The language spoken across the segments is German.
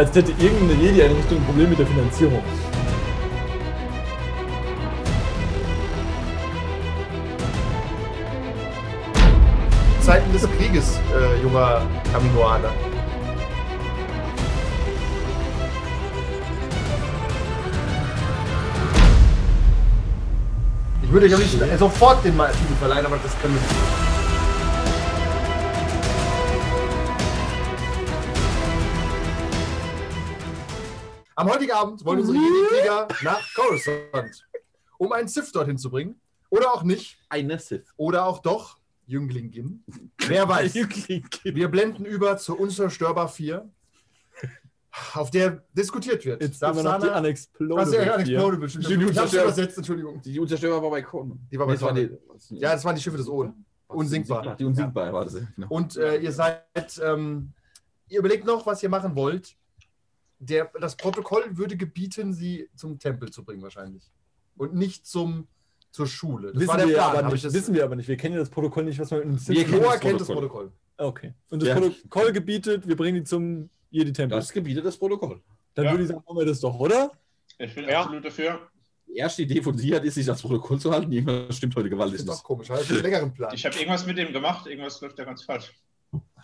Als hätte irgendeine Jedi-Einrichtung ein Problem mit der Finanzierung. Zeiten des Krieges, äh, junger Kaminoaner. Ich würde euch am liebsten sofort den Titel verleihen, aber das können wir nicht. Am heutigen Abend wollen unsere Jedi-Krieger nach Coruscant, um einen Sith dorthin zu bringen. Oder auch nicht. Eine Sith. Oder auch doch Jünglingin. Wer weiß. Wir blenden über zu Unzerstörbar 4, auf der diskutiert wird. Jetzt Darf immer noch die Sana- Unexplodable. Was ja. Unexplodable. Die Unzerstör- übersetzt, Entschuldigung. Die Unzerstörbar war bei Korn. Die war bei das war Korn. die, Ja, das waren die Schiffe des Oden. Unsinkbar. Die unsinkbar war das. ja, Genau. Und äh, ihr seid, ähm, ihr überlegt noch, was ihr machen wollt. Der, das Protokoll würde gebieten, sie zum Tempel zu bringen wahrscheinlich. Und nicht zum, zur Schule. Das Wissen, war der wir Plan. aber nicht, ich das, wissen wir aber nicht. Wir kennen ja das Protokoll nicht, was man Wir kennen Noah das kennt das Protokoll. Okay. Und das Ja. Protokoll gebietet, wir bringen die zum Jedi-Tempel. Das gebietet das Protokoll. Dann Ja. würde ich sagen, machen wir das doch, oder? Ich bin Ja. absolut dafür. Die erste Idee von sie hat, ist, sich das Protokoll zu halten. Irgendwas stimmt heute Das gewaltig ist nicht. doch komisch. Hat einen längeren Plan. Ich habe irgendwas mit dem gemacht, irgendwas läuft da ganz falsch.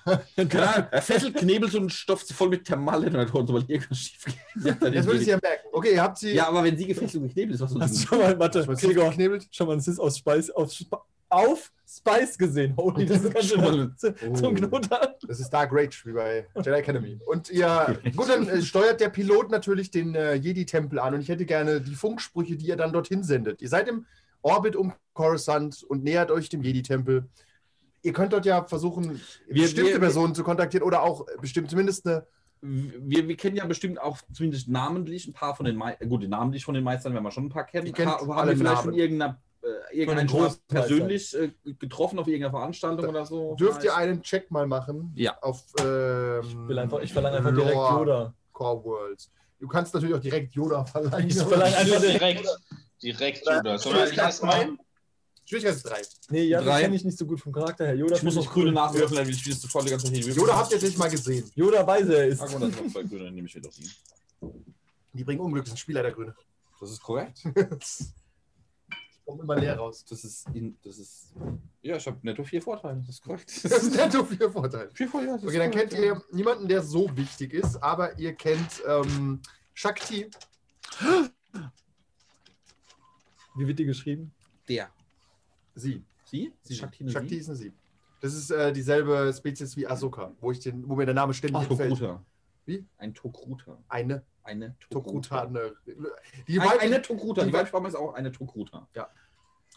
Klar, er fesselt, knebelt so einen Stoff voll mit Thermalien und so, weil irgendwas schief geht. Das würde ich ja merken. Okay, ihr habt sie. ja, aber wenn sie gefesselt und geknebelt ist, was soll Hast du sie schon mal, warte, Gregor, geknebelt. schon mal einen Sith aus Spice, auf, Sp- auf Spice gesehen. Holy, das ist ganz schön Oh. zum Knoter. Das ist Dark Rage, wie bei Jedi Academy. Und ihr, gut, dann äh, steuert der Pilot natürlich den äh, Jedi-Tempel an und ich hätte gerne die Funksprüche, die ihr dann dorthin sendet. Ihr seid im Orbit um Coruscant und nähert euch dem Jedi-Tempel. Ihr könnt dort ja versuchen, Wir- bestimmte wir- Personen zu kontaktieren oder auch bestimmt zumindest eine. wir, wir kennen ja bestimmt auch zumindest namentlich ein paar von den Meistern. Gut, die namentlich von den Meistern werden wir schon ein paar kennen. Kennt Paar- haben alle wir vielleicht Namen. schon irgendeiner, äh, irgendeinen Von großen persönlich äh, getroffen auf irgendeiner Veranstaltung Da oder so? Dürft ihr einen Check mal machen Ja. auf ähm, Ich, will einfach, ich verlange einfach direkt Yoda. Core Worlds. Du kannst natürlich auch direkt Yoda verleihen. Ich verlange einfach direkt. Direkt, direkt, Judas. Sollen wir erstmal? Schwierigkeit ist 3. Nee, ja, das Drei. kenne ich nicht so gut vom Charakter her. Yoda Ich muss noch grüne cool. nachwürfeln, dann will ich das voll die ganze Zeit hier Yoda habt ihr nicht mal gesehen. Yoda weiß, er ist. Gut, dann sind noch zwei grüne, dann nehme ich wieder die. Die bringen Unglück, das sind Spielleitergrüne. Das ist korrekt. Kommt immer leer raus. Das ist, in, das ist ja, ich habe netto vier Vorteile. Das ist korrekt. Das ist netto vier Vorteile. vier Vorteile. ja, das Okay, ist dann korrekt, kennt ihr niemanden, der so wichtig ist, aber ihr kennt ähm, Shakti. Wie wird die geschrieben? Der. Sie. Sie? Sie Shakti, eine Shakti ist eine Sie. Das ist äh, dieselbe Spezies wie Ahsoka, wo, ich den, wo mir der Name ständig Ach, entfällt. Tokruta. Wie? Ein Tokruta. Eine Eine Tokruta. Eine, die Ein, eine Tokruta. die Die Weibsprache ist auch eine Tokruta.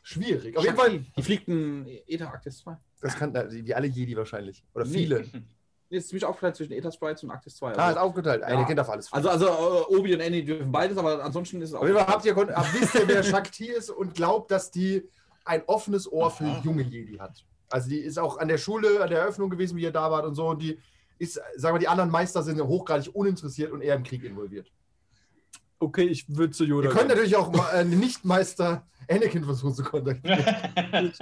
schwierig. Auf jeden Fall, Die fliegt ein Eta Actis 2. das kann äh, wie alle Jedi wahrscheinlich. Oder Nee. viele. Nee, ist ziemlich aufgeteilt zwischen Eta Sprites und Actis 2. Ah, ist aufgeteilt. Eine Ja. kennt auf alles. also, also äh, Obi und Annie dürfen beides, aber ansonsten ist es auch. Auf jeden Fall habt ihr, habt- wisst ihr, wer Shakti ist und glaubt, dass die ein offenes Ohr für junge Jedi hat. Also die ist auch an der Schule, an der Eröffnung gewesen, wie ihr da wart und so. Und die ist, sagen wir, die anderen Meister sind hochgradig uninteressiert und eher im Krieg involviert. Okay, ich würde zu Yoda Ihr könnt gehen. natürlich auch äh, Nicht-Meister Anakin versuchen zu kontaktieren.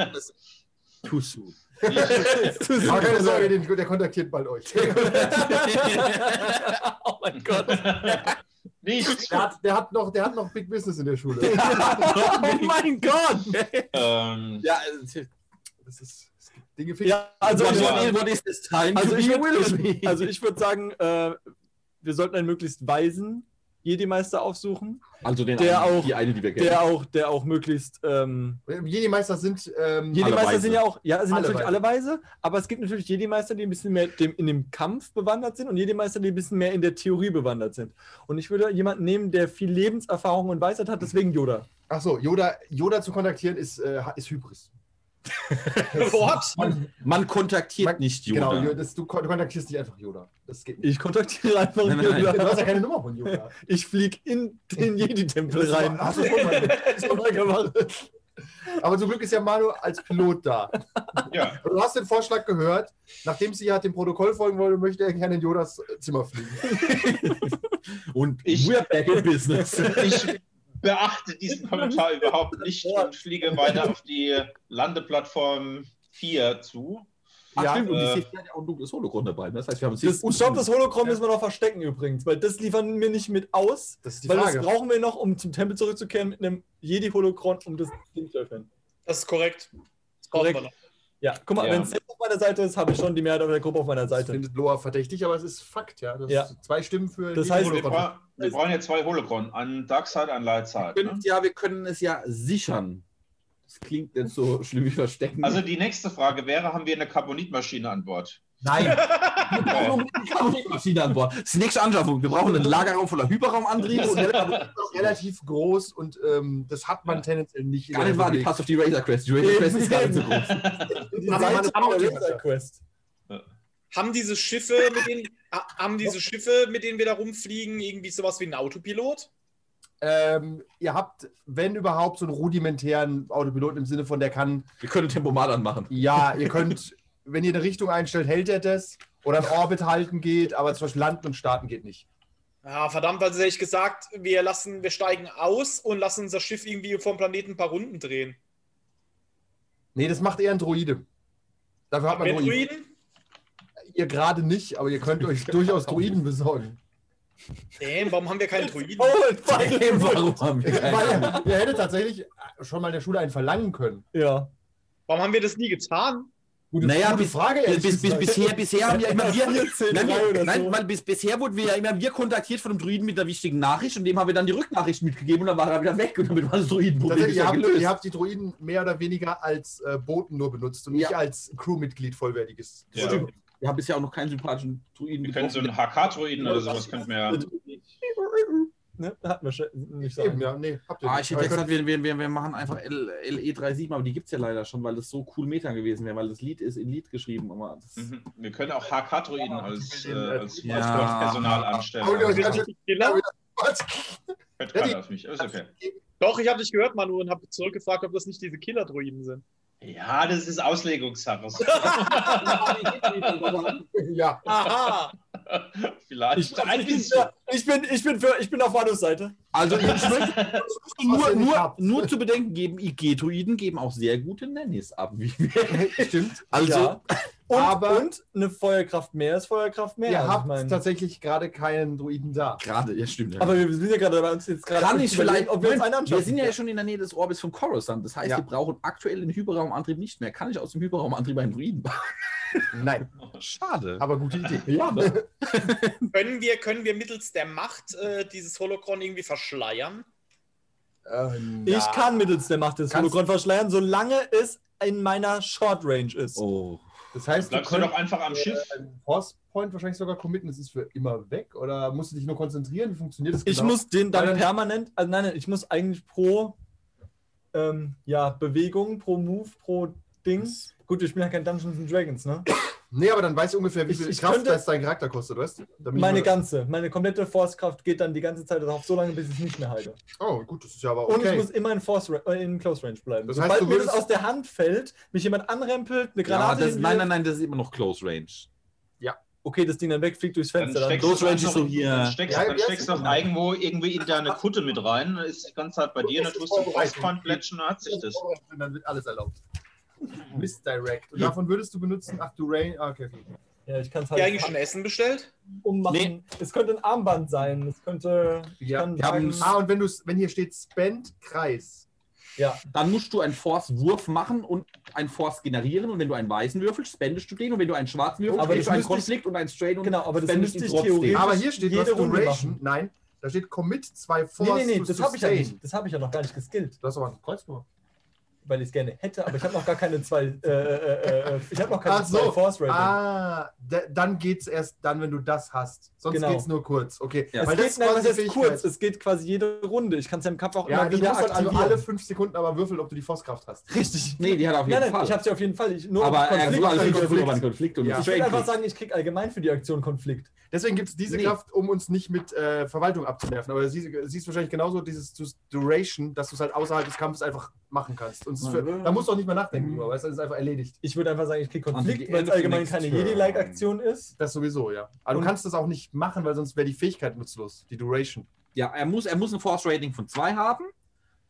Too soon. Aber keine Sorge, den, der kontaktiert bald euch. oh mein Gott. Nicht. Der hat, der, hat noch, der hat noch Big Business in der Schule. oh mein Gott. Ähm, Ja, Das ist, Dinge. Ja, also, ich, Ja. also to ich würde also ich würd sagen, äh, wir sollten einen möglichst weisen Jedi-Meister aufsuchen, Also den der einen, auch- die eine, die wir kennen. der auch, der auch möglichst. Ähm, Jedi-Meister sind. Ähm, Jedi-Meister sind ja auch, ja, sind Alle natürlich Weise. alle weise, aber es gibt natürlich Jedi-Meister, die ein bisschen mehr dem, in dem Kampf bewandert sind und Jedi-Meister, die ein bisschen mehr in der Theorie bewandert sind. Und ich würde jemanden nehmen, der viel Lebenserfahrung und Weisheit hat, deswegen Yoda. Achso, Yoda, Yoda zu kontaktieren ist, äh, ist Hybris. What? Man, man kontaktiert Man- nicht Genau, Yoda. Jo- das, du, kon- du kontaktierst nicht einfach Yoda. Das geht nicht. Ich kontaktiere einfach Nein, nein, nein. Du hast Yoda. ja keine Nummer von Yoda. Ich fliege in den Jedi-Tempel rein. Hast du schon mal, schon mal gemacht. Aber zum Glück ist ja Manu als Pilot da. Ja, Und Du hast den Vorschlag gehört, nachdem sie ja dem Protokoll folgen wollte, möchte er gerne in Yodas Zimmer fliegen. Und Ich- we're back in business. ich beachte diesen Kommentar überhaupt nicht und fliege weiter auf die Landeplattform 4 zu. Ach, Ja, stimmt, und äh, die Safety hat ja auch ein dunkles Hologramm dabei. Das heißt, wir haben Das, stopp, das Hologramm müssen wir noch verstecken übrigens, weil das liefern wir nicht mit aus. Das ist die weil Frage. das brauchen wir noch, um zum Tempel zurückzukehren mit einem Jedi-Hologramm, um das Ding zu öffnen. Das ist korrekt. Das brauchen wir Korrekt. Ja, guck mal, Ja. wenn Seth auf meiner Seite ist, habe ich schon die Mehrheit der Gruppe auf meiner Das Seite. findet Loa verdächtig, aber es ist Fakt, ja. Das Ja. ist zwei Stimmen für Das die heißt, Wir, Hologramm. bra wir brauchen ja zwei Holocron, an Dark Side, an Light Side. Wir Ne? können, ja, wir können es ja sichern. Das klingt nicht so schlimm wie verstecken. Also die nächste Frage wäre, haben wir eine Carbonitmaschine an Bord? Nein, wir brauchen Carbonitmaschine an Bord. Das ist die nächste Anschaffung. Wir brauchen einen Lagerraum voller Hyperraumantriebe und relativ groß und ähm, das hat man tendenziell nicht. in gar der nicht wahr, die passt auf die Razor Quest. Die Razor Quest ist gar nicht so groß. Die Aber man der braucht die Razor Quest. Haben diese Schiffe, mit denen, ha- haben diese Schiffe, mit denen wir da rumfliegen, irgendwie sowas wie ein Autopilot? Ähm, ihr habt, wenn überhaupt, so einen rudimentären Autopiloten im Sinne von, der kann, Wir können Tempomat anmachen. ja, ihr könnt, wenn ihr eine Richtung einstellt, hält er das. Oder ein Orbit halten geht, aber zum Beispiel landen und starten geht nicht. Ja, verdammt, also hätte ich gesagt, wir lassen, wir steigen aus und lassen unser Schiff irgendwie vom Planeten ein paar Runden drehen. Nee, das macht eher ein Droide. Dafür hat man Droiden. Druiden? Ihr gerade nicht, aber ihr könnt euch durchaus Droiden besorgen. Damn, warum haben wir keinen Druiden? Oh, Final Warum haben wir keinen? Weil ihr hättet tatsächlich schon mal in der Schule einen verlangen können. Ja. Warum haben wir das nie getan? Gute, Naja, bis, Frage. bis, bis, bisher, bisher haben ja immer wir, 14, nein, wir, nein so. bis, bisher wurden wir ja immer wir kontaktiert von einem Druiden mit einer wichtigen Nachricht und dem haben wir dann die Rücknachricht mitgegeben und dann war er wieder weg und damit war das Druidenproblem Tatsächlich, ihr, habt, gelöst. ihr habt die Droiden mehr oder weniger als äh, Boten nur benutzt und nicht Ja. als Crewmitglied vollwertiges. Ja. Stimmt. Wir haben bisher auch noch keinen sympathischen Druiden Wir können so einen HK-Droiden oder sowas könnten wir ja. Ne? Hatten wir schon nicht so. Eben, ja, nee, habt ihr Ah, nicht. ich hätte gesagt, wir, wir, wir, wir machen einfach L, LE37, aber die gibt es ja leider schon, weil das so cool Meta gewesen wäre, weil das Lied ist in Lied geschrieben. Aber das, Mhm. Wir können auch HK-Droiden als, äh, als, Ja. als Personal anstellen. Oh, ja, Also, ja. Genau. könnt- Hört keiner auf mich, ist okay. Doch, ich habe dich gehört, Manu, und habe zurückgefragt, ob das nicht diese Killer-Druiden sind. Ja, das ist Auslegungssache. ja, Aha! Vielleicht Ich, ein ich, bin, ich, bin, ich, bin für, ich bin auf Manus Seite. also ich möchte nur, nur, nur zu bedenken geben, IG-Druiden geben auch sehr gute Nannies ab. Wie wir, stimmt. also, ja. Und, aber- und eine Feuerkraft mehr ist Feuerkraft mehr. Ihr Also ich habt mein- tatsächlich gerade keinen Druiden da. gerade, ja stimmt. Ja. aber wir sind ja gerade bei uns jetzt gerade. kann ich vielleicht, ob wir uns einen wir anschauen. sind ja schon in der Nähe des Orbits von Coruscant. Das heißt, Ja. wir brauchen aktuell den Hyperraumantrieb nicht mehr. Kann ich aus dem Hyperraumantrieb einen Druiden bauen? Nein, Schade. aber gute Idee. ja, ne? Können wir, können wir mittels der Macht äh, dieses Holocron irgendwie verschleiern? Ähm, Ich ja. kann mittels der Macht des Kannst- Hologramm verschleiern, solange es in meiner Short Range ist. Oh. Das heißt, Bleibst du könnt- doch einfach am Schiff. äh, einen Force Point wahrscheinlich sogar committen, das ist für immer weg? Oder musst du dich nur konzentrieren? Wie funktioniert das Ich genau? muss den dann- permanent, also nein, nein, ich muss eigentlich pro ähm, ja, Bewegung, pro Move, pro Dings. Gut, wir spielen ja kein Dungeons and Dragons, ne? Nee, aber dann weißt du ungefähr, wie Ich- viel ich Kraft das dein Charakter kostet, weißt du? Meine ganze, meine komplette Force-Kraft geht dann die ganze Zeit darauf, so lange, bis ich es nicht mehr halte. Oh, gut, das ist ja aber Und ich okay. muss immer in, Force äh, in Close Range bleiben. Das heißt, Sobald du mir das würdest- aus der Hand fällt, mich jemand anrempelt, eine Ja, Granate das, hinwirft, nein, nein, nein, das ist immer noch Close Range. okay, das Ding dann wegfliegt durchs Dann Fenster. Dann steckst Close du Range ist so hier- Dann steckst, Ja, dann ja, steckst du ja. noch irgendwo irgendwie in deine Kutte mit rein, dann ist die ganze Zeit bei dir, dann tust du einen Frostpoint plätschen, dann hat sich das. Und dann wird alles erlaubt. Misdirect. Und davon würdest du benutzen, ach du Rain, ah, okay, okay. ja, ich kann es Habt ihr eigentlich halt schon Essen bestellt? ummachen. Nee. Es könnte ein Armband sein. Es könnte. ich Ja, wir haben- Ah, und wenn du wenn hier steht Spend Kreis. ja. Dann musst du einen Force-Wurf machen und einen Force generieren. Und wenn du einen weißen würfelst, spendest du den. Und wenn du einen schwarzen würfelst, Aber kriegst du einen ich- Konflikt und einen Strain und Genau, aber das spendest ich trotzdem. theoretisch- Aber hier steht, jede du Runde Duration. machen. Nein, da steht Commit zwei Nee, Force nee, nee, to das habe ich ja nicht. Das habe ich ja noch gar nicht geskillt. Du hast aber ein Kreuz gemacht. Weil ich es gerne hätte, aber ich habe noch gar keine zwei, äh, äh, äh, ich habe noch keine Ach zwei so. Force Rating. Ah, da, dann geht's erst dann, wenn du das hast. Sonst Genau. geht's nur kurz. Okay. Ja. es Weil geht, das ist nein, kurz, es geht quasi jede Runde. Ich kann es ja im Kampf auch Ja, immer du wieder dann also aktivieren. alle fünf Sekunden aber würfeln, ob du die Forcekraft hast. Richtig. Nee, die hat er auf jeden Nein, nein, Fall. ich habe sie auf jeden Fall. Ich, nur aber er Konflikt. soll alles Konflikt. Einen Konflikt und Ja. ich will einfach sagen, ich krieg allgemein für die Aktion Konflikt. Deswegen gibt es diese Nee. Kraft, um uns nicht mit äh, Verwaltung abzunerven. Aber sie siehst wahrscheinlich genauso dieses Duration, dass du es halt außerhalb des Kampfes einfach machen kannst. Und es für, Mhm. da musst du auch nicht mehr nachdenken drüber, weißt du, das ist einfach erledigt. Ich würde einfach sagen, ich krieg Also Konflikt, weil es allgemein keine. Jedi-like-Aktion ist. Das sowieso, ja. Aber Und- du kannst das auch nicht machen, weil sonst wäre die Fähigkeit nutzlos, die Duration. Ja, er muss, er muss ein Force Rating von 2 haben.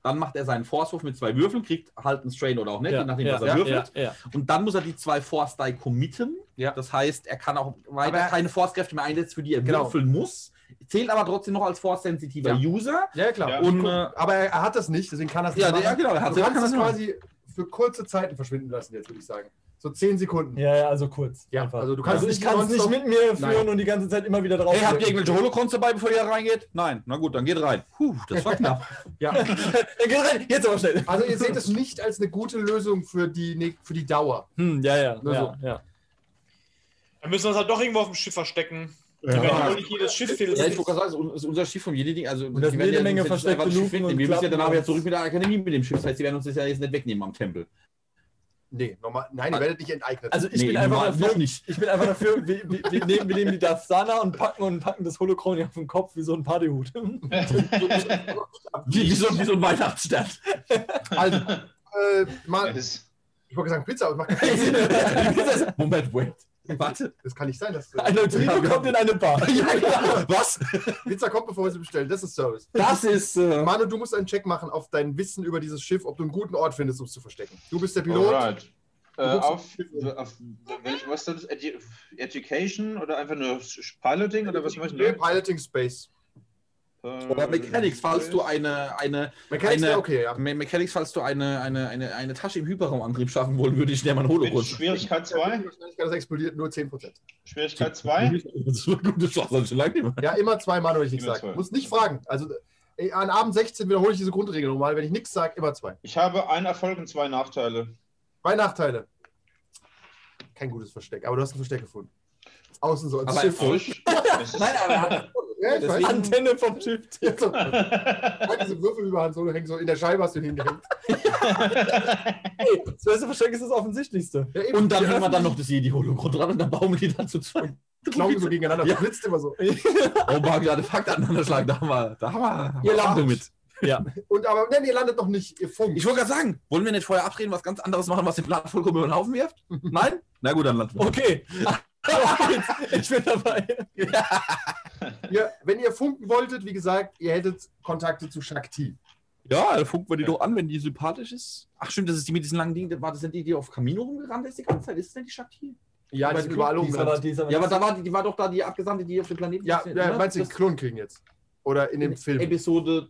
Dann macht er seinen Force-Wurf mit zwei Würfeln, kriegt halt einen Strain oder auch nicht, je nachdem, was er ja, würfelt. ja. Und dann muss er die zwei Force Die committen. Ja. Das heißt, er kann auch weiter er- keine Force-Kräfte mehr einsetzen, für die er Genau. würfeln muss. Zählt aber trotzdem noch als Force-sensitiver Ja. User. Ja, klar. Ja. Und, äh, aber er, er hat das nicht, deswegen kann er es nicht Ja, machen. ja, genau. Er hat Du er kannst kann es quasi für kurze Zeiten verschwinden lassen, jetzt würde ich sagen. So zehn Sekunden. Ja, ja, also kurz. Ja, einfach. also du kannst also ich nicht kann es nicht mit mir führen Nein. und die ganze Zeit immer wieder drauf. Hey, habt ihr irgendwelche Holocrons dabei, bevor ihr da reingeht? Nein. Na gut, dann geht rein. Puh, das war knapp. Ja. Dann geht rein. Jetzt aber schnell. Also ihr seht es nicht als eine gute Lösung für die, ne- für die Dauer. Hm, ja, ja, Nur ja, ja. Dann müssen wir uns halt doch irgendwo auf dem Schiff verstecken. Wir Ja. werden wohl nicht jedes Schiff Ja, ich wollte gerade sagen, das ist unser Schiff vom Jedi-Ding. Also, Und das die werden jede ja Menge versteckte einfach das Schiff Luken Wir müssen ja danach wieder zurück mit der Akademie mit dem Schiff. Das heißt, die werden uns das ja jetzt nicht wegnehmen am Tempel. Nee, normal, nein, ihr werdet nicht enteignet. Also ich Nee, bin einfach normal- dafür, nicht. ich bin einfach dafür, wir, wir, wir, nehmen, wir nehmen die Darth Sana und packen und packen das Holocron auf den Kopf wie so ein Partyhut. Wie, wie, so, wie so ein Weihnachtsstern. also, äh, mal, ich wollte sagen Pizza, aber das macht keinen Sinn. Moment, wait. Warte. Das kann nicht sein, dass Ein Neutrino kommt in eine Bar. Ja, ja. Was? Pizza kommt, bevor wir sie bestellen. Das ist Service. Das ist. Äh, Manu, du musst einen Check machen auf dein Wissen über dieses Schiff, ob du einen guten Ort findest, um es zu verstecken. Du bist der Pilot. Alright. Äh, auf, auf welch- was ist das? Edu Education oder einfach nur Piloting oder was möchten Nee, wir? Piloting Space. Oder Mechanics, falls du eine, eine, Mechanics Eine- okay, ja. Me Mechanics, falls du eine, eine, eine, eine Tasche im Hyperraumantrieb schaffen wollen würde, ich nehme mal ein Mit Holocron. Schwierigkeit 2? Die Wahrscheinlichkeit, dass es explodiert, nur 10%. Schwierigkeit 2? Das ist eine gute Chance, das ist schon lange nicht mehr. Ja, immer zwei Manu, wenn ich nichts sage. Muss nicht fragen. Also ey, an Abend 16 wiederhole ich diese Grundregel nochmal. Wenn ich nichts sage, immer zwei. Ich habe einen Erfolg und zwei Nachteile. Zwei Nachteile. Kein gutes Versteck, aber du hast ein Versteck gefunden. Außen so. Aber Nein, aber er hat, Ja, deswegen- Antenne vom Schiff. Ja, so. Halt diese Würfel überhand so, du hängst so in der Scheibe hast du ihn hingehängt. Hey, das beste Versteck ist das offensichtlichste. Ja, eben. und dann nehmen wir dann noch das Jedi-Holocron dran und dann baumeln die dann zu zweit. Klauen so gegeneinander. Ja. Das blitzt immer so. Oh, mal gerade Fakt aneinander schlagen, da haben wir, da haben wir Ihr landet. mit. Und aber, nein, ihr landet noch nicht. Ihr funkt. Ich wollte gerade sagen, wollen wir nicht vorher abreden, was ganz anderes machen, was den Plan vollkommen über den Haufen wirft? Nein? Na gut, dann landen wir. Okay. Ich bin dabei. ihr, wenn ihr funken wolltet, wie gesagt, ihr hättet Kontakte zu Shakti. Ja, dann funken wir die doch an, wenn die sympathisch ist. Ach stimmt, das ist die mit diesen langen Dingen. War das denn die, die auf Camino rumgerannt ist die ganze Zeit? Ist das denn die Shakti? Ja, die Aber sind die- überall aber Ja, aber da war, die, die war doch da die Abgesandte, die auf dem Planeten Ja, ist, ja meinst du, Das- Klon kriegen jetzt? Oder in dem Film? Episode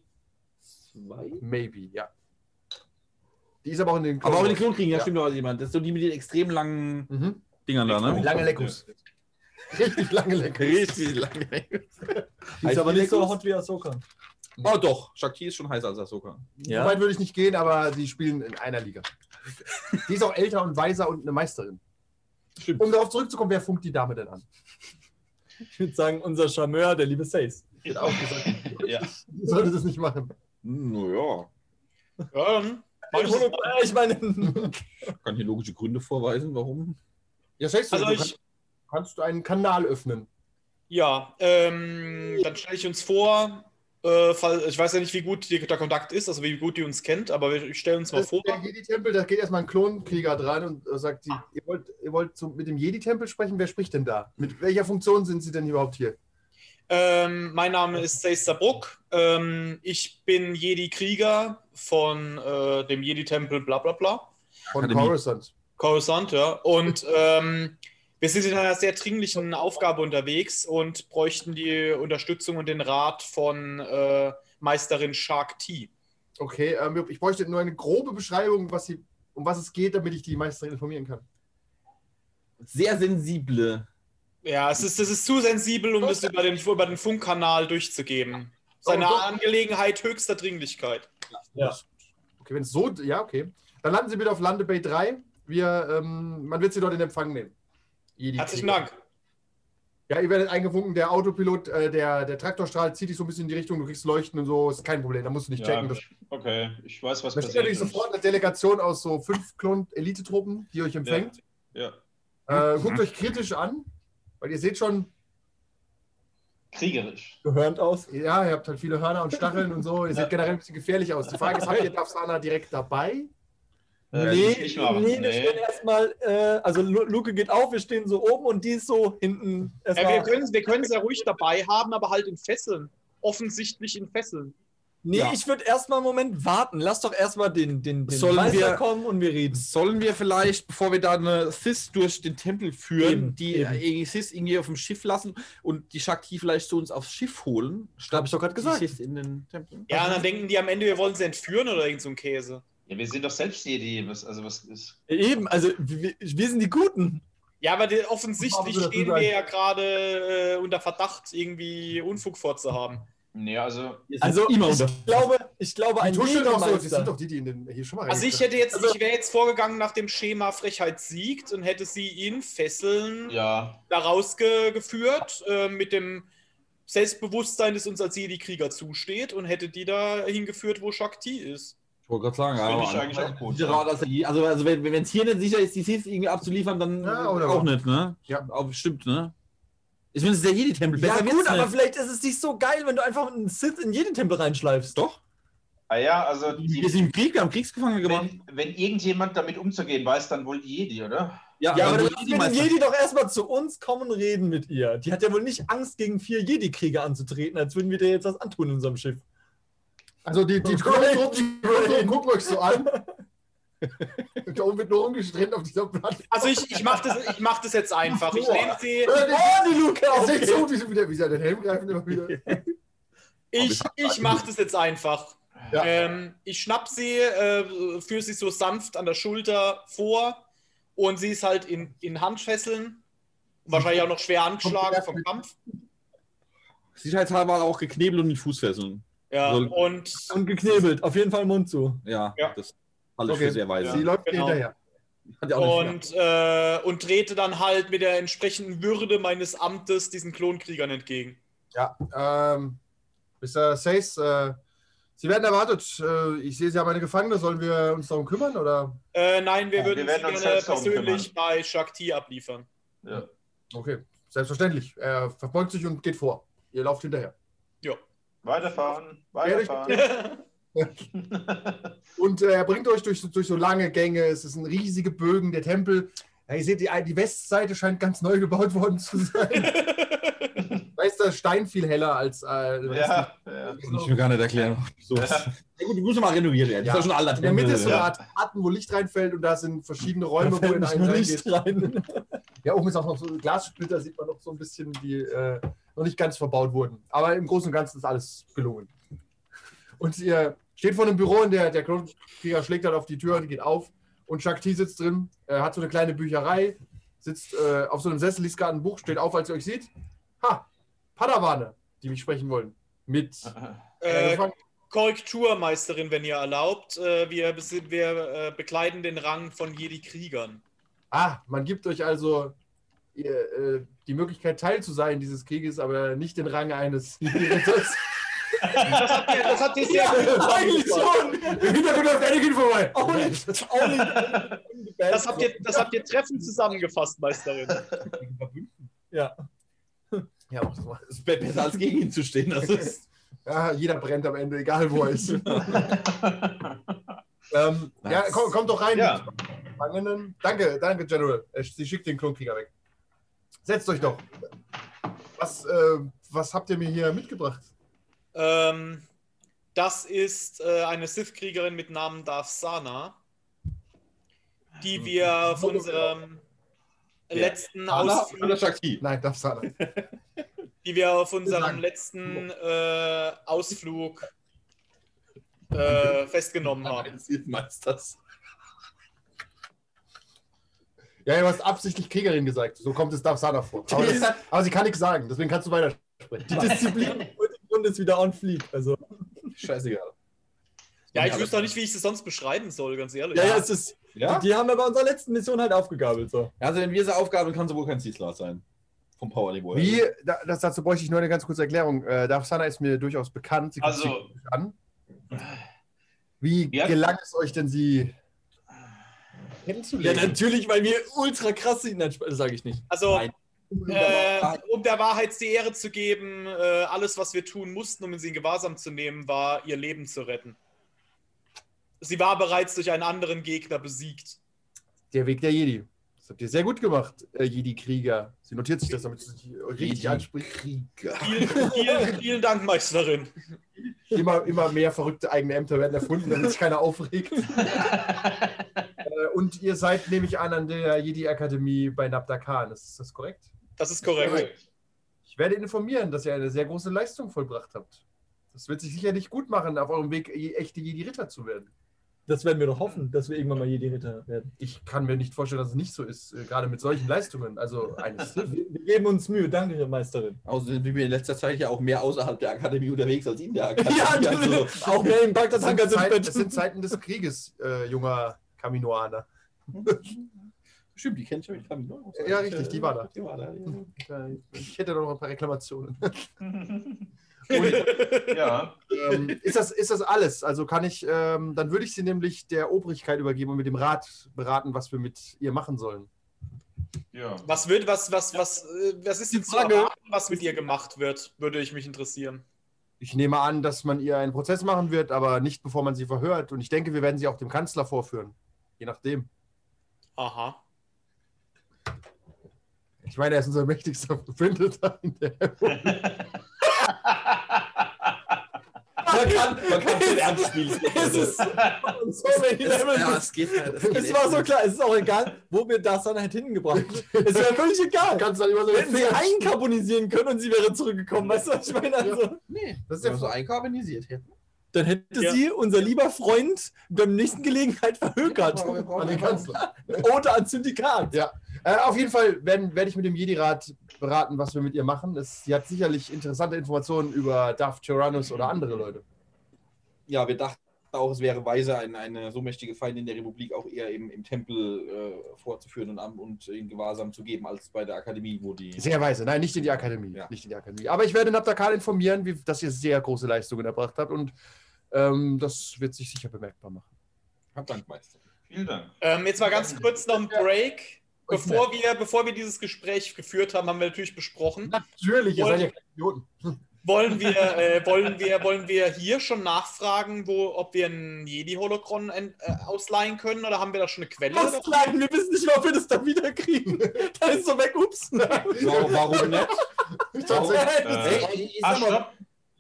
2? Maybe, ja. Die ist aber auch in den Aber auch in den Klonkriegen, ja, Ja. stimmt, da war jemand. Das ist so die mit den extrem langen. Mhm. Dingern da, ne? Lange Leckus. Richtig lange Leckus. Richtig lange. Die ist aber nicht so hot wie Ahsoka. Oh doch, Shakti ist schon heißer als Ahsoka. So weit würde ich nicht gehen, aber die spielen in einer Liga. Die ist auch älter und weiser und eine Meisterin. Stimmt. Um darauf zurückzukommen, wer funkt die Dame denn an? Ich würde sagen, unser Charmeur, der liebe Sace. Wird auch gesagt. ja. Die sollte das nicht machen. Naja, Ja, dann mach ich. Äh, Ich meine, kann hier logische Gründe vorweisen, warum. Ja, Shakespeare, Also du ich, kann, kannst du einen Kanal öffnen. ja, ähm, dann stelle ich uns vor, äh, fall, ich weiß ja nicht, wie gut die, der Kontakt ist, also wie gut die uns kennt, aber wir- ich stelle uns mal Das vor. der Jedi-Tempel, da geht erstmal ein Klonkrieger dran und äh, sagt, sie, ihr wollt, ihr wollt zum, mit dem Jedi-Tempel sprechen? Wer spricht denn da? Mit welcher Funktion sind sie denn überhaupt hier? Ähm, mein Name ist Seister Bruck. Ähm, ich bin Jedi-Krieger von äh, dem Jedi-Tempel, bla bla bla. Von. Coruscant. Coruscant, ja. Und ähm, wir sind in einer sehr dringlichen Aufgabe unterwegs und bräuchten die Unterstützung und den Rat von äh, Meisterin Shark T. Okay, ähm, ich bräuchte nur eine grobe Beschreibung, was sie, um was es geht, damit ich die Meisterin informieren kann. Sehr sensible. Ja, es ist, das ist zu sensibel, um das über den, über den Funkkanal durchzugeben. Seine Oh. Angelegenheit höchster Dringlichkeit. Ja. Okay, wenn es so, ja, okay. Dann landen Sie bitte auf Landebay 3. Wir, ähm, man wird Sie dort in Empfang nehmen. Jedi Herzlichen. Dank. Ja, ihr werdet eingewunken. Der Autopilot, äh, der, der Traktorstrahl zieht dich so ein bisschen in die Richtung. Du kriegst Leuchten und so. Ist kein Problem. Da musst du nicht Ja, checken. Das, okay, ich weiß, was da steht passiert. natürlich sofort eine Delegation aus so fünf Klon-Elite-Truppen, die euch empfängt. Ja. Äh, guckt euch kritisch an, weil ihr seht schon, Kriegerisch. Gehörnt aus. ja, ihr habt halt viele Hörner und Stacheln und so. Ihr seht generell ein bisschen gefährlich aus. Die Frage ist, habt ihr Dafsana direkt dabei? Äh, nee, nicht machen. nee, wir Nee. stehen erstmal, äh, also Lu- Luke geht auf, wir stehen so oben und die ist so hinten. Ja, wir können wir es ja ruhig dabei haben, aber halt in Fesseln. Offensichtlich in Fesseln. nee, Ja. ich würde erstmal einen Moment warten. Lass doch erstmal den, den, den Sollen Meister wir- kommen und wir reden. Sollen wir vielleicht, bevor wir da eine Sis durch den Tempel führen, Eben, die eben. Sis irgendwie auf dem Schiff lassen und die Shakti vielleicht zu uns aufs Schiff holen? Hab ich doch gerade gesagt. Sis in den Tempel? Ja, und dann denken die am Ende, wir wollen sie entführen oder irgend so ein Käse. Ja, wir sind doch selbst Jedi. Was, also was ist. Eben, also wir, wir sind die Guten. Ja, aber die, offensichtlich stehen wir ja gerade äh, unter Verdacht, irgendwie Unfug vorzuhaben. Nee, also. Also immer ich unter. glaube, ich glaube, ein doch so. Jägermeister. sind doch die, die in den, hier schon mal Also ich hätte jetzt, Also- ich wäre jetzt vorgegangen nach dem Schema Frechheit siegt und hätte sie in Fesseln Ja. da rausgeführt äh, mit dem Selbstbewusstsein, das uns als Jedi-Krieger zusteht und hätte die da hingeführt, wo Shakti ist. Ich wollte gerade sagen, ich aber eigentlich auch gut, sicherer, ja. dass also, also wenn es hier nicht sicher ist, die Sis irgendwie abzuliefern, dann Ja, oder auch was? nicht, ne? Ja. Auch, stimmt, ne? Ich finde, es ist der Jedi-Tempel. Ja gut, aber nicht. vielleicht ist es nicht so geil, wenn du einfach einen Sith in jeden Tempel reinschleifst. Doch. Ah ja, also. Wir Die, sind im Krieg, wir haben Kriegsgefangene gemacht. wenn, wenn irgendjemand damit umzugehen weiß, dann wohl die Jedi, oder? Ja, aber dann lassen die wir Jedi doch erstmal zu uns kommen und reden mit ihr. Die hat ja wohl nicht Angst, gegen vier Jedi-Krieger anzutreten, als würden wir dir jetzt was antun in unserem Schiff. Also die, die Klon-Truppen die Klon-Truppen gucken euch so an. da oben wird nur rumgestrennt auf dieser Platte. Also ich, ich mache das, ich mach das jetzt einfach. Ich nehme sie, Oh, die Luke auf! seht so, wie sie wieder, wie sie den Helm greifen immer wieder. ich, ich mache das jetzt einfach. Ja. Ähm, ich schnapp sie, äh, führe sie so sanft an der Schulter vor und sie ist halt in, in Handfesseln. Wahrscheinlich auch noch schwer angeschlagen vom Kampf. Sicherheitshalber auch geknebelt und die Fußfesseln. Ja, Soll- und Und geknebelt, auf jeden Fall Mund zu. Ja, Ja. das halte ich Okay. für sehr weise. Sie läuft Genau. hinterher. Hat ja auch nicht und, äh, und trete dann halt mit der entsprechenden Würde meines Amtes diesen Klonkriegern entgegen. Ja, ähm, Mr. Says, äh, Sie werden erwartet. Äh, ich sehe, Sie haben eine Gefangene. Sollen wir uns darum kümmern? Oder? Äh, nein, wir Ja, würden wir werden sie uns gerne persönlich bei Shakti abliefern. Ja. Okay, selbstverständlich. Er verfolgt sich und geht vor. Ihr lauft hinterher. Weiterfahren, Ja, weiterfahren. Und äh, er bringt euch durch, durch so lange Gänge. Es sind riesige Bögen. Der Tempel. Ja, ihr seht, die, die Westseite scheint ganz neu gebaut worden zu sein. da ist der Stein viel heller als. Äh, ja, ja. Kann ich mir gar nicht erklären. So. Ja. gut, die muss mal renoviert werden. Ja. Das ist ja schon alter In der Mitte ist so eine Ja. Art Hatten, wo Licht reinfällt und da sind verschiedene Da Räume, wo in einen nur reingeht. Licht rein. Ja, oben ist auch noch so ein Glassplitter, sieht man noch so ein bisschen, die äh, noch nicht ganz verbaut wurden. Aber im Großen und Ganzen ist alles gelungen. Und ihr steht vor einem Büro und der, der Klonkrieger schlägt dann auf die Tür, die geht auf. Und Shakti sitzt drin, äh, hat so eine kleine Bücherei, sitzt äh, auf so einem Sessel, liest gerade ein Buch, steht auf, als ihr euch seht. Ha, Padawane, die mich sprechen wollen. Mit. Äh, Äh, Korrekturmeisterin, wenn ihr erlaubt. Äh, wir, wir äh, bekleiden den Rang von Jedi-Kriegern. ah, man gibt euch also ihr, äh, die Möglichkeit, Teil zu sein dieses Krieges, aber nicht den Rang eines Ritters. Das habt ihr, das habt ihr sehr gut Eigentlich schon! Im Hintergrund läuft Anakin vorbei. Only, only Das habt, ihr, das habt ihr treffend zusammengefasst, Meisterin. Ja. Ja. Es ist besser als gegen ihn zu stehen. Das ist Ja, jeder brennt am Ende, egal wo er ist. ähm, ja, komm, kommt doch rein. Ja. Danke, danke, General. Sie schickt den Klonkrieger weg. Setzt euch doch. Was, äh, was habt ihr mir hier mitgebracht? Ähm, das ist äh, eine Sith-Kriegerin mit Namen Darth Sana, die wir auf unserem letzten Ausflug, Shakti. Nein, darf's sein. die wir auf unserem letzten äh, Ausflug äh, festgenommen haben. Meisters. Ja, du hast absichtlich Kriegerin gesagt. So kommt es Dafsana vor. Aber, das, aber sie kann nichts sagen, deswegen kannst du weitersprechen. Die Disziplin und die Grund ist wieder on fleek. Also, Scheißegal. Ja, ich wüsste auch nicht, wie ich es sonst beschreiben soll, ganz ehrlich. Ja, ja, es ist. Ja? Die haben wir bei unserer letzten Mission halt aufgegabelt. So. Also, wenn wir sie aufgaben, kann sie wohl kein Zieslar sein. Vom Power-Niveau her. Wie, da- das, dazu bräuchte ich nur eine ganz kurze Erklärung. Äh, Darf Sana ist mir durchaus bekannt. Sie Also- an. Wie Ja. gelang es euch denn, sie Ja, kennenzulernen? natürlich, weil wir ultra krass sind. Nein, das sage ich nicht. Also, Nein. äh, um der Wahrheit die Ehre zu geben, äh, alles, was wir tun mussten, um sie in Gewahrsam zu nehmen, war, ihr Leben zu retten. Sie war bereits durch einen anderen Gegner besiegt. Der Weg der Jedi. Das habt ihr sehr gut gemacht, äh, Jedi-Krieger. Sie notiert sich das, damit sie sich richtig Jedi. anspricht. Vielen, vielen, vielen Dank, Meisterin. Immer, immer mehr verrückte eigene Ämter werden erfunden, damit sich keiner aufregt. Und ihr seid, nehme ich an, an der Jedi-Akademie bei Nabda Khan. Ist das korrekt? Das ist korrekt. Ich werde informieren, dass ihr eine sehr große Leistung vollbracht habt. Das wird sich sicherlich gut machen, auf eurem Weg echte Jedi-Ritter zu werden. Das werden wir doch hoffen, dass wir irgendwann mal Jedi-Ritter werden. Ich kann mir nicht vorstellen, dass es nicht so ist, äh, gerade mit solchen Leistungen. Also eines. Wir, geben uns Mühe. Danke, Meisterin. Außerdem sind wir in letzter Zeit ja auch mehr außerhalb der Akademie unterwegs als in der Akademie. Also, auch mehr im Bagdad-Tank sind, Zeit, das sind Zeiten des Krieges, äh, junger Kaminoaner. stimmt, die kennt ich ja mit Camino. Ja, richtig, die war da. Die war da. ja. Ich hätte da noch ein paar Reklamationen. ja, ähm, ist, das, ist das alles? Also kann ich, ähm, dann würde ich sie nämlich der Obrigkeit übergeben und mit dem Rat beraten, was wir mit ihr machen sollen. ja. Was wird, was, was, was, äh, was ist die Frage- Frage, was mit ihr gemacht wird, würde ich mich interessieren. Ich nehme an, dass man ihr einen Prozess machen wird, aber nicht bevor man sie verhört. Und ich denke, wir werden sie auch dem Kanzler vorführen. Je nachdem. Aha. Ich meine, er ist unser mächtigster Verbündeter in der Man kann, man kann den Ernst spielen. Es ist so many Es, levels. ja, es geht halt. Es, geht Es war so klar, es ist auch egal, wo wir das dann halt hingebracht Es wäre völlig egal. Kannst dann immer so Hätten sie einkarbonisieren können und sie wäre zurückgekommen. Weißt du, was ich meine? Also, Nee, Das ist ja wir so einkarbonisiert hätten. Dann hätte Ja. sie, unser lieber Freund, beim nächsten Gelegenheit verhökert. Brauchen an den Kanzler. Oder ans Syndikat. Ja. Äh, auf jeden Fall werde werd ich mit dem Jedi-Rat beraten, was wir mit ihr machen. Es, sie hat sicherlich interessante Informationen über Darth Tyrannus oder andere Leute. Ja, wir dachten auch, es wäre weise, eine, eine so mächtige Feindin der Republik auch eher im, im Tempel äh, vorzuführen und, und in Gewahrsam zu geben, als bei der Akademie, wo die. Sehr weise. Nein, nicht in die Akademie. Ja. Nicht in die Akademie. Aber ich werde Nabdakal informieren, wie, dass ihr sehr große Leistungen erbracht habt und ähm, das wird sich sicher bemerkbar machen. Hab Dank, Meister. Vielen Dank. Ähm, jetzt mal ganz kurz noch ein Break. Bevor wir, bevor wir dieses Gespräch geführt haben, haben wir natürlich besprochen, Natürlich, ihr Wollt- seid ja Idioten. Wollen wir, äh, wollen wir, wollen wir hier schon nachfragen, wo, ob wir einen Jedi-Holocron äh, ausleihen können oder haben wir da schon eine Quelle? Klein, wir wissen nicht, ob wir das dann wieder kriegen. Da ist so weg, ups. Warum, warum nicht? Tatsächlich. Äh, Ey, ich ah, sag mal,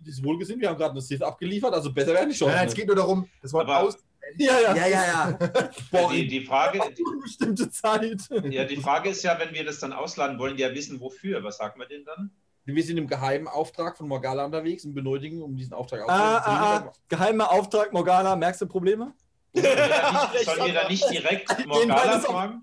ist wir haben gerade eine Sith abgeliefert, also besser werden die Chancen. Nein, es geht nur darum, das Wort Aber- aus. Ja, ja. ja, ja, ja. Boah, Die, die, Frage, die, Bestimmte Zeit. ja, die Frage ist ja, wenn wir das dann ausladen, wollen die ja wissen, wofür. Was sagen wir denn dann? Wir sind im geheimen Auftrag von Morgala unterwegs und benötigen, um diesen Auftrag Ah, auszuführen. ah, ah. Geheimer Auftrag, Morgana, merkst du Probleme? Sollen wir, da nicht, sollen wir da nicht direkt Morgala auf- fragen?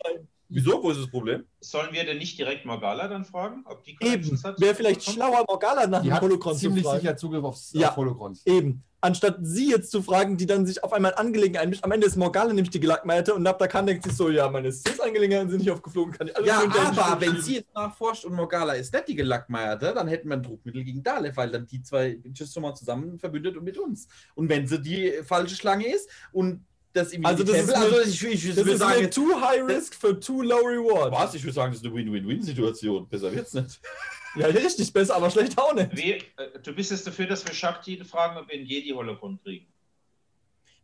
Wieso? Wo ist das Problem? Sollen wir denn nicht direkt Morgala dann fragen? Ob die Connections Eben. hat? Wäre vielleicht schlauer, Morgana nach Die dem Holocron zu ziemlich fragen. sicher Zugriff aufs Ja. auf Holocrons. Eben. Anstatt sie jetzt zu fragen, die dann sich auf einmal Angelegenheiten einmischt. Am Ende ist Morgana nämlich die Gelackmeite und Nabdakan denkt sich so, ja, meine Sis-Angelegenheiten sind nicht aufgeflogen, kann ich alles Ja, aber wenn sie jetzt nachforscht und Morgala ist nicht die Gelackmeierte, dann hätten wir ein Druckmittel gegen Dalef, weil dann die zwei schon mal zusammen verbündet und mit uns. Und wenn sie die falsche Schlange ist und das im Also das ist Tempel- eine- also ich, ich, ich Das würde ist sagen, eine too high risk for too low reward. was? Ich würde sagen, das ist eine Win-Win-Win-Situation. Besser wird's nicht. Ja, richtig, besser, aber schlecht auch nicht. Wie, äh, du bist jetzt dafür, dass wir Shakti fragen, ob wir einen Jedi-Holocron kriegen.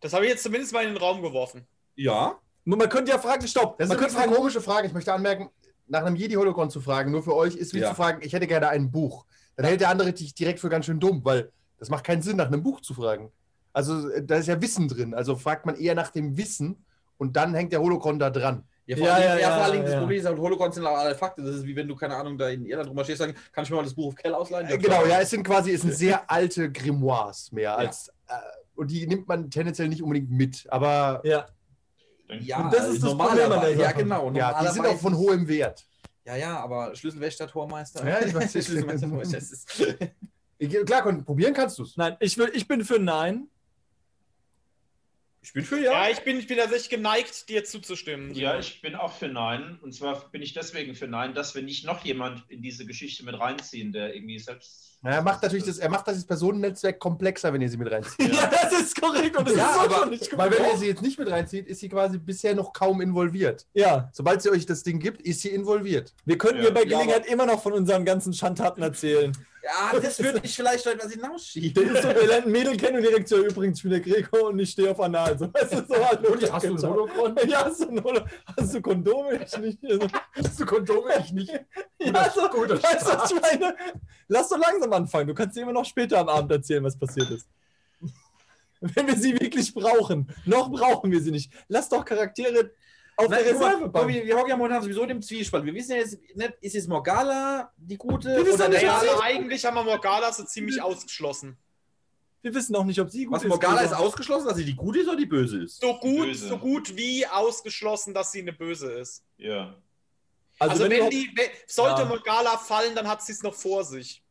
Das habe ich jetzt zumindest mal in den Raum geworfen. Ja, Man könnte ja fragen, stopp. Das ist man könnte übrigens eine fragen, komische Frage. Ich möchte anmerken, nach einem Jedi-Holocron zu fragen, nur für euch, ist wie Ja. zu fragen, ich hätte gerne ein Buch. Dann hält der andere dich direkt für ganz schön dumm, weil das macht keinen Sinn, nach einem Buch zu fragen. Also äh, da ist ja Wissen drin. Also fragt man eher nach dem Wissen und dann hängt der Holocron da dran. Ja, vor Ja, allem, ja, ja, ja, vor allem das ja. Problem ist, Holocrons sind auch alle Fakten. Das ist wie wenn du, keine Ahnung, da in Irland drüber stehst, sagen, kann ich mir mal das Buch auf Kell ausleihen? Äh, genau, ja, es sind quasi es sind sehr alte Grimoires mehr als. Äh, und die nimmt man tendenziell nicht unbedingt mit. Aber Ja, Ja, Und das ist das Problem an der Ja, genau. ja, die sind auch von hohem Wert. Ja, ja, aber Schlüsselwächter, Tormeister. Ja, ich weiß. Schlüsselmeister, Tormeister, Klar, probieren kannst du es. nein, ich, will, ich bin für Nein. Ich bin für Ja, ja. ich bin, ich bin tatsächlich geneigt, dir zuzustimmen. Ja, ich bin auch für Nein. Und zwar bin ich deswegen für Nein, dass wir nicht noch jemand in diese Geschichte mit reinziehen, der irgendwie selbst. Ja, er macht natürlich das, er macht das Personennetzwerk komplexer, wenn ihr sie mit reinzieht. Ja, das ist korrekt und das Ja, ist aber, schon nicht weil wenn ihr sie jetzt nicht mit reinzieht, ist sie quasi bisher noch kaum involviert. Ja, Sobald sie euch das Ding gibt, ist sie involviert. wir könnten Ja. ihr bei Ja, Gelegenheit immer noch von unseren ganzen Schandtaten erzählen. Ja, das würde ich vielleicht etwas hinausschieben. Der ist so, wir lernen ein Mädel kennen und direkt so, übrigens, ich bin der Gregor und ich stehe auf Anal. So, weißt du, so, hallo, Und hast du ein Holocron? Ja, hast du, ein hast du Kondome? Ich nicht. So. Hast du Kondome? Ich nicht. Ja, so, guter weißt du, was ich meine? Lass doch langsam anfangen. Du kannst dir immer noch später am Abend erzählen, was passiert ist. Wenn wir sie wirklich brauchen. Noch brauchen wir sie nicht. Lass doch Charaktere auf Nein, der Reservebank. wir, wir hocken ja momentan sowieso im Zwiespalt. Wir wissen ja jetzt nicht, ist es Morgala die gute Wir oder nicht, also eigentlich haben wir Morgala so ziemlich ausgeschlossen. Wir wissen auch nicht, ob sie gut Was ist. Morgala ist ausgeschlossen, dass sie die gute ist oder die böse ist? So gut, Böse. so gut wie ausgeschlossen, dass sie eine Böse ist. Ja. Also, wenn, überhaupt- die, wenn, sollte Ja. Morgala fallen, dann hat sie es noch vor sich.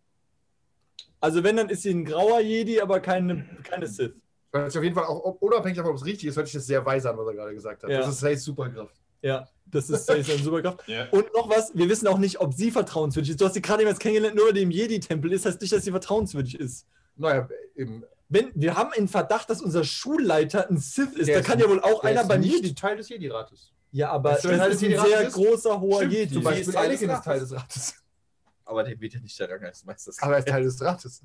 also wenn, dann ist sie ein grauer Jedi, aber keine, keine Sith. Hört sich auf jeden Fall auch unabhängig davon, ob es richtig ist, hört sich das sehr weise an, was er gerade gesagt hat. Ja. Das ist Says Superkraft. Ja, das ist, eine Superkraft. ja. Und noch was, wir wissen auch nicht, ob sie vertrauenswürdig ist. Du hast sie gerade eben jetzt kennengelernt, nur weil die im Jedi-Tempel ist, heißt nicht, dass sie vertrauenswürdig ist. Naja, eben. Wenn, wir haben einen Verdacht, dass unser Schulleiter ein Sith ist. Der da ist kann ja wohl auch Der einer ist bei nicht Jedi. Teil des Jedi-Rates. Ja, aber Das das ist ein sehr ist- großer, hoher Stimmt, Jedi. Zum Beispiel Teil des Anakin ist Rates. Teil des Rates. Aber der wird ja nicht der Ranggeistmeister. Aber er ist Teil des Rates.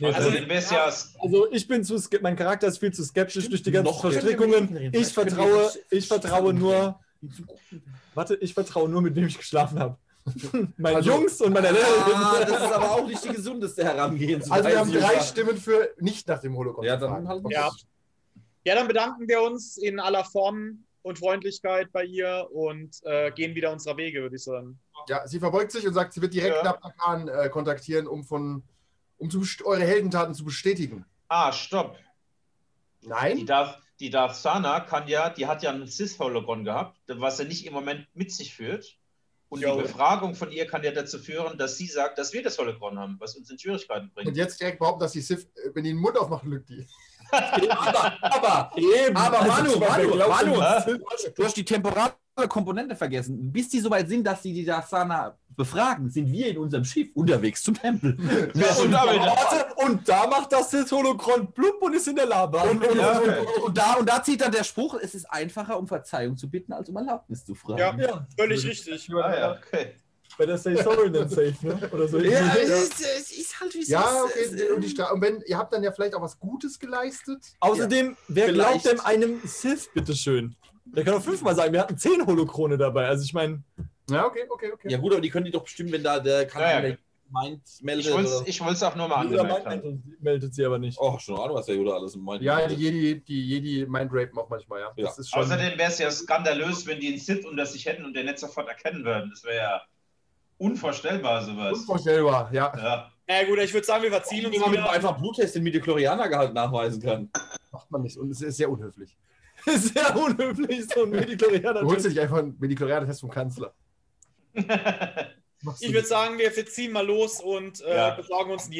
Nee, Also, also, also ich bin zu mein Charakter ist viel zu skeptisch durch die ganzen Verstrickungen. Ich vertraue, ich vertraue nur, warte, ich vertraue nur, mit wem ich geschlafen habe. Meinen Also- Jungs und meiner Ah, Lehrerin. das ist aber auch nicht die gesundeste Herangehensweise. Also wir haben drei Stimmen für nicht nach dem Holocaust. Ja, dann halt. Ja. Ja, dann bedanken wir uns in aller Form und Freundlichkeit bei ihr und äh, gehen wieder unserer Wege, würde ich sagen. Ja, sie verbeugt sich und sagt, sie wird direkt Ja. Nabta Khan äh, kontaktieren, um von um zu, eure Heldentaten zu bestätigen. Ah, stopp. Die Nein? Darth, die Darth Sana kann ja, die hat ja ein Sith-Hologon gehabt, was er nicht im Moment mit sich führt. Und Ja. die Befragung von ihr kann ja dazu führen, dass sie sagt, dass wir das Hologon haben, was uns in Schwierigkeiten Und bringt. jetzt direkt behaupten, dass die Sith, äh, wenn die den Mund aufmachen, lügt die. Aber, aber, Eben. aber Also, Manu, Manu, Manu, was- du hast die temporale Komponente vergessen. Bis die soweit sind, dass sie die Dasana befragen, sind wir in unserem Schiff unterwegs zum Tempel. Und, warte, und da macht das Sith Holocron blub und ist in der Lava. Und, und, Ja. und, und, da, und da zieht dann der Spruch, es ist einfacher, um Verzeihung zu bitten, als um Erlaubnis zu fragen. Ja, ja, völlig richtig. Ah, ja, okay. Bei der Say Sorry then Safe, ne? Oder so. Ja, es ist, es ist halt wie es Ja, ist. Okay. Und, die Stra und wenn, ihr habt dann ja vielleicht auch was Gutes geleistet. Außerdem, wer Vielleicht. glaubt denn einem Sith, bitteschön? Der kann doch fünfmal sagen, wir hatten zehn Holokrone dabei. Also ich meine, Ja, okay, okay, okay. Ja gut, aber die können die doch bestimmen, wenn da der kann Ja, ja. der meint, meldet. Ich wollte es auch nur mal Yoda angemerkt meint, meldet sie aber nicht. Oh, schon Ahnung, was der Yoda alles meint. Ja, die Jedi, die Jedi Mindrapen auch manchmal, ja. Ja. Das ist schon. Außerdem wäre es ja skandalös, wenn die einen Sith unter sich hätten und den nicht sofort erkennen würden. Das wäre ja unvorstellbar, sowas. Unvorstellbar, ja. Ja. Na gut, ich würde sagen, wir verziehen uns Wie man mit einfach Bluttest den Midichlorianer-Gehalt nachweisen kann. Macht man nicht. Und es ist sehr unhöflich. Sehr unhöflich, so ein Mediklorianer. Du holst dir nicht einfach einen Mediklorianer-Test vom Kanzler. Ich würde sagen, wir ziehen mal los und äh, Ja. besorgen uns ein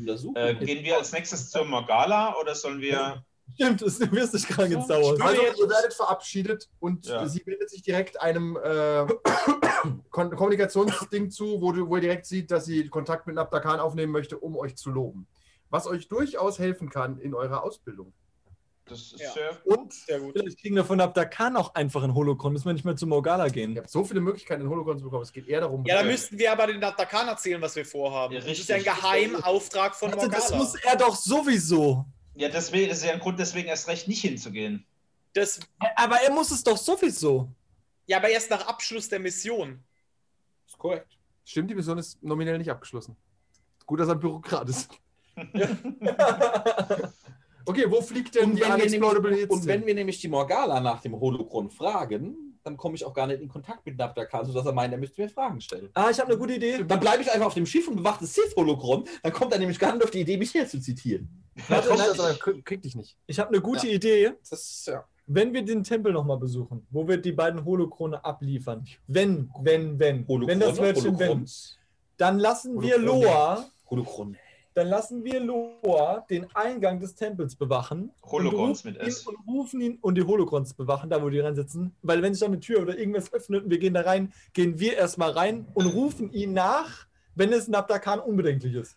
untersuchen. äh, gehen wir als nächstes zur Morgala oder sollen wir. Stimmt, es- du wirst nicht krank ins Dauer. Also, ihr werdet verabschiedet und Ja. sie wendet sich direkt einem äh, Kommunikationsding zu, wo, du, wo ihr direkt sieht, dass sie Kontakt mit Nabdakan aufnehmen möchte, um euch zu loben. Was euch durchaus helfen kann in eurer Ausbildung. Das ist Ja. sehr. Und Sehr gut. vielleicht kriegen wir von Abdakan auch einfach ein Holocron. Müssen wir nicht mehr zu Morgala gehen. Ihr habt so viele Möglichkeiten, in Holocron zu bekommen. Es geht eher darum, Ja, da müssten wir aber den Datakan erzählen, was wir vorhaben. Ja, das ist ja ein. Geheimauftrag von Also, das Morgana. muss er doch sowieso. Ja, deswegen das ist ja ein Grund, deswegen erst recht nicht hinzugehen. Das, Aber er muss es doch sowieso. ja, aber erst nach Abschluss der Mission. ist korrekt. Stimmt, die Mission ist nominell nicht abgeschlossen. Gut, dass er ein Bürokrat ist. okay, wo fliegt denn Und die wenn, wir Unexplodable nämlich, jetzt und wenn wir nämlich die Morgala nach dem Holocron fragen, dann komme ich auch gar nicht in Kontakt mit Nabdakan, sodass er meint, er müsste mir Fragen stellen. Ah, ich habe eine gute Idee. Dann bleibe ich einfach auf dem Schiff und bewache das Sith-Holocron. Dann kommt er nämlich gar nicht auf die Idee, mich herzuzitieren. Warte, Warte, das, aber krieg, krieg dich nicht. Ich habe eine gute Idee. Das ist ja. Wenn wir den Tempel nochmal besuchen, wo wir die beiden Holokrone abliefern. Wenn, wenn, wenn. wenn das Wörtchen wenn. Dann lassen wir Holokrone. Loa Holocron. Dann lassen wir Loa den Eingang des Tempels bewachen. Hologrons und mit rufen S. Ihn und rufen ihn und die Hologrons bewachen, da wo die rein sitzen. Weil wenn sich da eine Tür oder irgendwas öffnet und wir gehen da rein, gehen wir erstmal rein und rufen ihn nach, wenn es Nabdakan unbedenklich ist.